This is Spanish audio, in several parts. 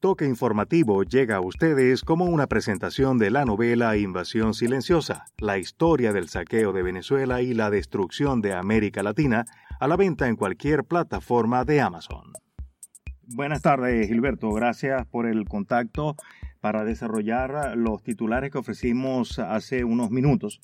Toque Informativo llega a ustedes como una presentación de la novela Invasión Silenciosa, la historia del saqueo de Venezuela y la destrucción de América Latina, a la venta en cualquier plataforma de Amazon. Buenas tardes, Gilberto. Gracias por el contacto para desarrollar los titulares que ofrecimos hace unos minutos.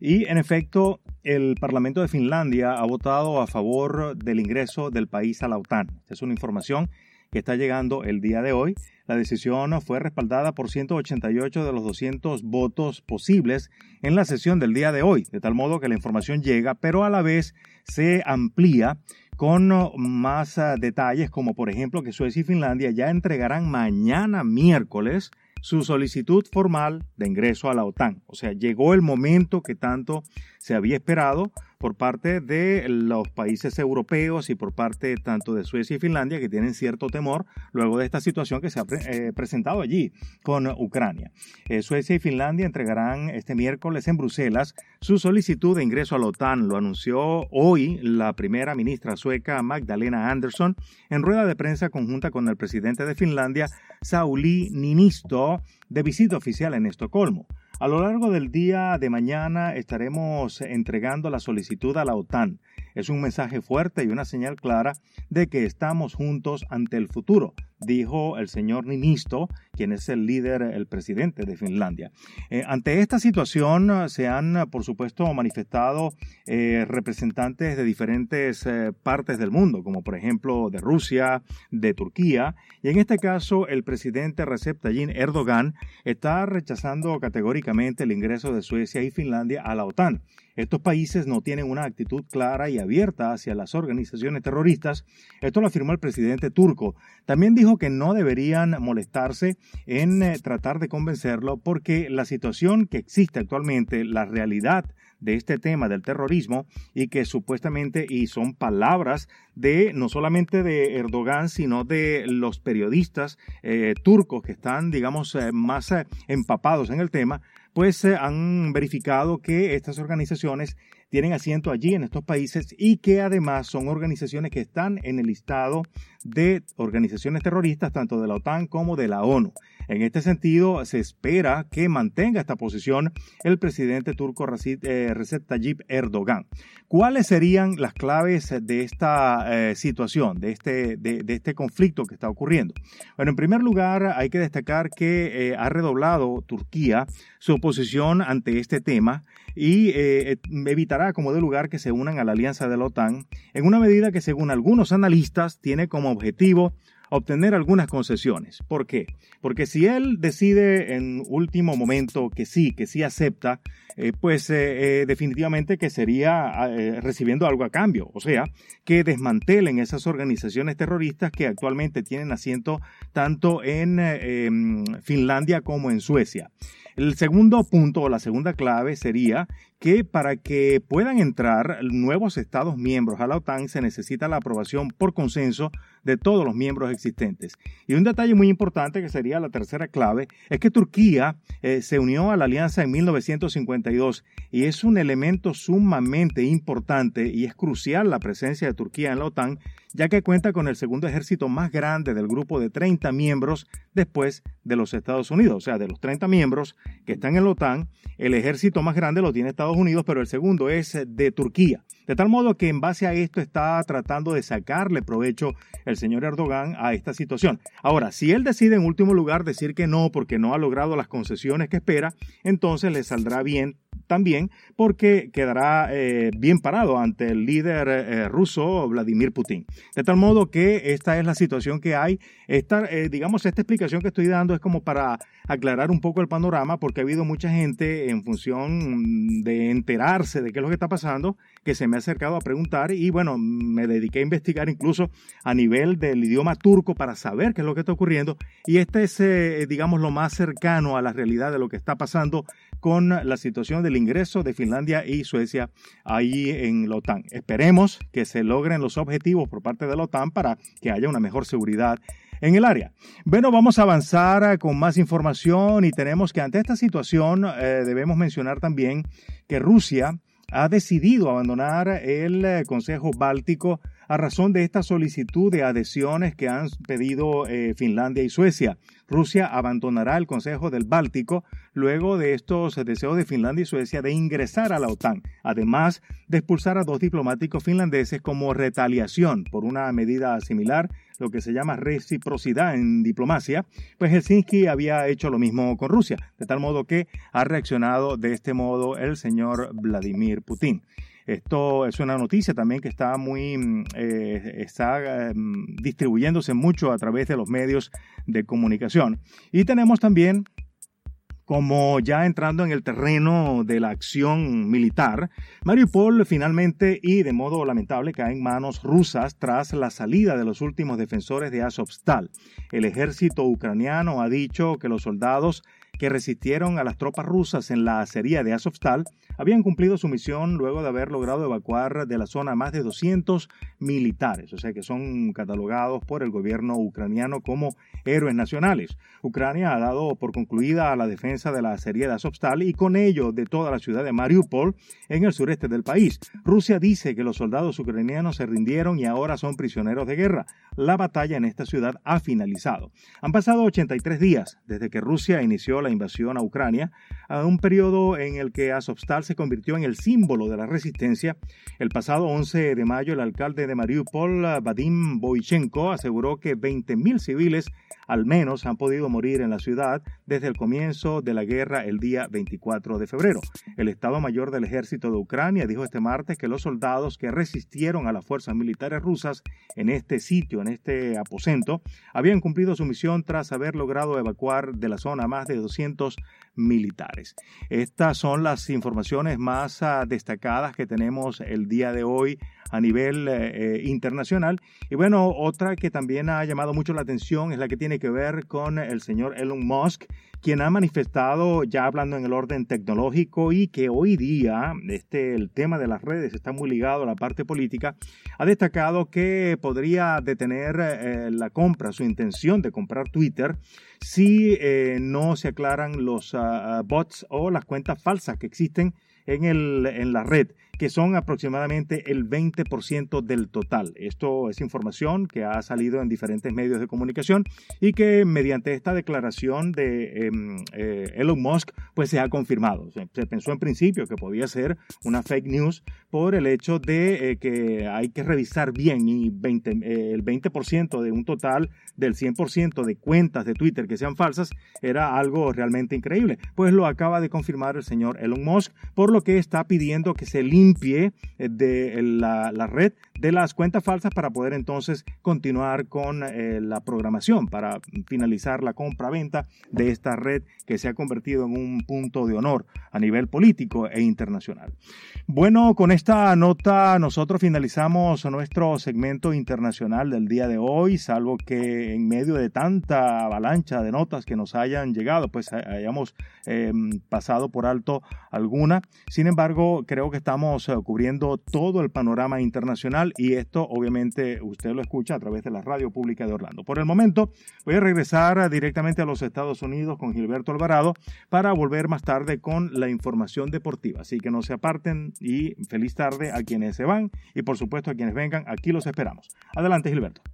Y en efecto, el Parlamento de Finlandia ha votado a favor del ingreso del país a la OTAN. Es una información que está llegando el día de hoy. La decisión fue respaldada por 188 de los 200 votos posibles en la sesión del día de hoy, de tal modo que la información llega, pero a la vez se amplía con más ah, detalles, como por ejemplo que Suecia y Finlandia ya entregarán mañana miércoles su solicitud formal de ingreso a la OTAN. O sea, llegó el momento que tanto se había esperado por parte de los países europeos y por parte tanto de Suecia y Finlandia que tienen cierto temor luego de esta situación que se ha eh, presentado allí con Ucrania. Eh, Suecia y Finlandia entregarán este miércoles en Bruselas su solicitud de ingreso a la OTAN. Lo anunció hoy la primera ministra sueca Magdalena Andersson en rueda de prensa conjunta con el presidente de Finlandia, Sauli Ninisto, de visita oficial en Estocolmo. A lo largo del día de mañana estaremos entregando la solicitud a la OTAN. Es un mensaje fuerte y una señal clara de que estamos juntos ante el futuro, dijo el señor Ninisto, quien es el líder, el presidente de Finlandia. Eh, ante esta situación se han, por supuesto, manifestado eh, representantes de diferentes eh, partes del mundo, como por ejemplo de Rusia, de Turquía, y en este caso el presidente Recep Tayyip Erdogan está rechazando categóricamente el ingreso de Suecia y Finlandia a la OTAN. Estos países no tienen una actitud clara y abierta hacia las organizaciones terroristas. Esto lo afirmó el presidente turco. También que no deberían molestarse en eh, tratar de convencerlo porque la situación que existe actualmente, la realidad de este tema del terrorismo y que supuestamente, y son palabras de no solamente de Erdogan, sino de los periodistas eh, turcos que están, digamos, eh, más empapados en el tema, pues han verificado que estas organizaciones tienen asiento allí en estos países y que además son organizaciones que están en el listado de organizaciones terroristas tanto de la OTAN como de la ONU. En este sentido, se espera que mantenga esta posición el presidente turco eh, Recep Tayyip Erdogan. ¿Cuáles serían las claves de esta eh, situación, de este, de, este conflicto que está ocurriendo? Bueno, en primer lugar, hay que destacar que eh, ha redoblado Turquía su oposición ante este tema y evitará como de lugar que se unan a la alianza de la OTAN en una medida que según algunos analistas tiene como objetivo obtener algunas concesiones. ¿Por qué? Porque si él decide en último momento que sí, que sí acepta, eh, pues eh, eh, definitivamente que sería recibiendo algo a cambio, o sea, que desmantelen esas organizaciones terroristas que actualmente tienen asiento tanto en em, Finlandia como en Suecia. El segundo punto o la segunda clave sería que para que puedan entrar nuevos Estados miembros a la OTAN se necesita la aprobación por consenso de todos los miembros existentes. Y un detalle muy importante que sería la tercera clave es que Turquía eh, se unió a la alianza en 1952 y es un elemento sumamente importante y es crucial la presencia de Turquía en la OTAN ya que cuenta con el segundo ejército más grande del grupo de 30 miembros después de los Estados Unidos. O sea, de los 30 miembros que están en la OTAN, el ejército más grande lo tiene Estados Unidos, pero el segundo es de Turquía. De tal modo que en base a esto está tratando de sacarle provecho el señor Erdogan a esta situación. Ahora, si él decide en último lugar decir que no porque no ha logrado las concesiones que espera, entonces le saldrá bien también porque quedará eh, bien parado ante el líder eh, ruso Vladimir Putin. De tal modo que esta es la situación que hay. Esta, eh, digamos, esta explicación que estoy dando es como para aclarar un poco el panorama porque ha habido mucha gente en función de enterarse de qué es lo que está pasando que se me ha acercado a preguntar y bueno, me dediqué a investigar incluso a nivel del idioma turco para saber qué es lo que está ocurriendo y este es, digamos, lo más cercano a la realidad de lo que está pasando con la situación del ingreso de Finlandia y Suecia ahí en la OTAN. Esperemos que se logren los objetivos por parte de la OTAN para que haya una mejor seguridad en el área. Bueno, vamos a avanzar con más información y tenemos que ante esta situación eh, debemos mencionar también que Rusia ha decidido abandonar el eh, Consejo Báltico a razón de esta solicitud de adhesiones que han pedido eh, Finlandia y Suecia. Rusia abandonará el Consejo del Báltico luego de estos deseos de Finlandia y Suecia de ingresar a la OTAN, además de expulsar a dos diplomáticos finlandeses como retaliación por una medida similar, lo que se llama reciprocidad en diplomacia, pues Helsinki había hecho lo mismo con Rusia, de tal modo que ha reaccionado de este modo el señor Vladimir Putin. Esto es una noticia también que está muy, mm, eh, está em, distribuyéndose mucho a través de los medios de comunicación. Y tenemos también como ya entrando en el terreno de la acción militar, Mariupol finalmente y de modo lamentable cae en manos rusas tras la salida de los últimos defensores de Azovstal. El ejército ucraniano ha dicho que los soldados que resistieron a las tropas rusas en la acería de Azovstal habían cumplido su misión luego de haber logrado evacuar de la zona más de 200 militares, o sea que son catalogados por el gobierno ucraniano como héroes nacionales. Ucrania ha dado por concluida la defensa de la acería de Azovstal y con ello de toda la ciudad de Mariupol en el sureste del país. Rusia dice que los soldados ucranianos se rindieron y ahora son prisioneros de guerra. La batalla en esta ciudad ha finalizado. Han pasado 83 días desde que Rusia inició la invasión a Ucrania, a un periodo en el que Azovstal se convirtió en el símbolo de la resistencia. El pasado 11 de mayo, el alcalde de Mariupol, Vadim Boichenko, aseguró que 20.000 civiles al menos han podido morir en la ciudad desde el comienzo de la guerra el día 24 de febrero. El Estado Mayor del Ejército de Ucrania dijo este martes que los soldados que resistieron a las fuerzas militares rusas en este sitio, en este aposento, habían cumplido su misión tras haber logrado evacuar de la zona más de 200 militares. Estas son las informaciones más ah, destacadas que tenemos el día de hoy a nivel eh, eh, internacional. Y bueno, otra que también ha llamado mucho la atención es la que tiene que ver con el señor Elon Musk, quien ha manifestado, ya hablando en el orden tecnológico, y que hoy día este, el tema de las redes está muy ligado a la parte política, ha destacado que podría detener eh, la compra, su intención de comprar Twitter, si no se aclaran los ah, bots o las cuentas falsas que existen en, el, en la red que son aproximadamente el 20% del total. Esto es información que ha salido en diferentes medios de comunicación y que mediante esta declaración de em, eh, Elon Musk pues se ha confirmado. Se, pensó en principio que podía ser una fake news por el hecho de eh, que hay que revisar bien y 20, eh, el 20% de un total del 100% de cuentas de Twitter que sean falsas era algo realmente increíble. Pues lo acaba de confirmar el señor Elon Musk, por lo que está pidiendo que se limpie limpie eh, de la, red de las cuentas falsas para poder entonces continuar con eh, la programación, para finalizar la compra-venta de esta red que se ha convertido en un punto de honor a nivel político e internacional. Bueno, con esta nota nosotros finalizamos nuestro segmento internacional del día de hoy, salvo que en medio de tanta avalancha de notas que nos hayan llegado, pues hayamos em, pasado por alto alguna. Sin embargo, creo que estamos estaremos eh, cubriendo todo el panorama internacional y esto obviamente usted lo escucha a través de la radio pública de Orlando. Por el momento voy a regresar directamente a los Estados Unidos con Gilberto Alvarado para volver más tarde con la información deportiva. Así que no se aparten y feliz tarde a quienes se van y por supuesto a quienes vengan. Aquí los esperamos. Adelante Gilberto.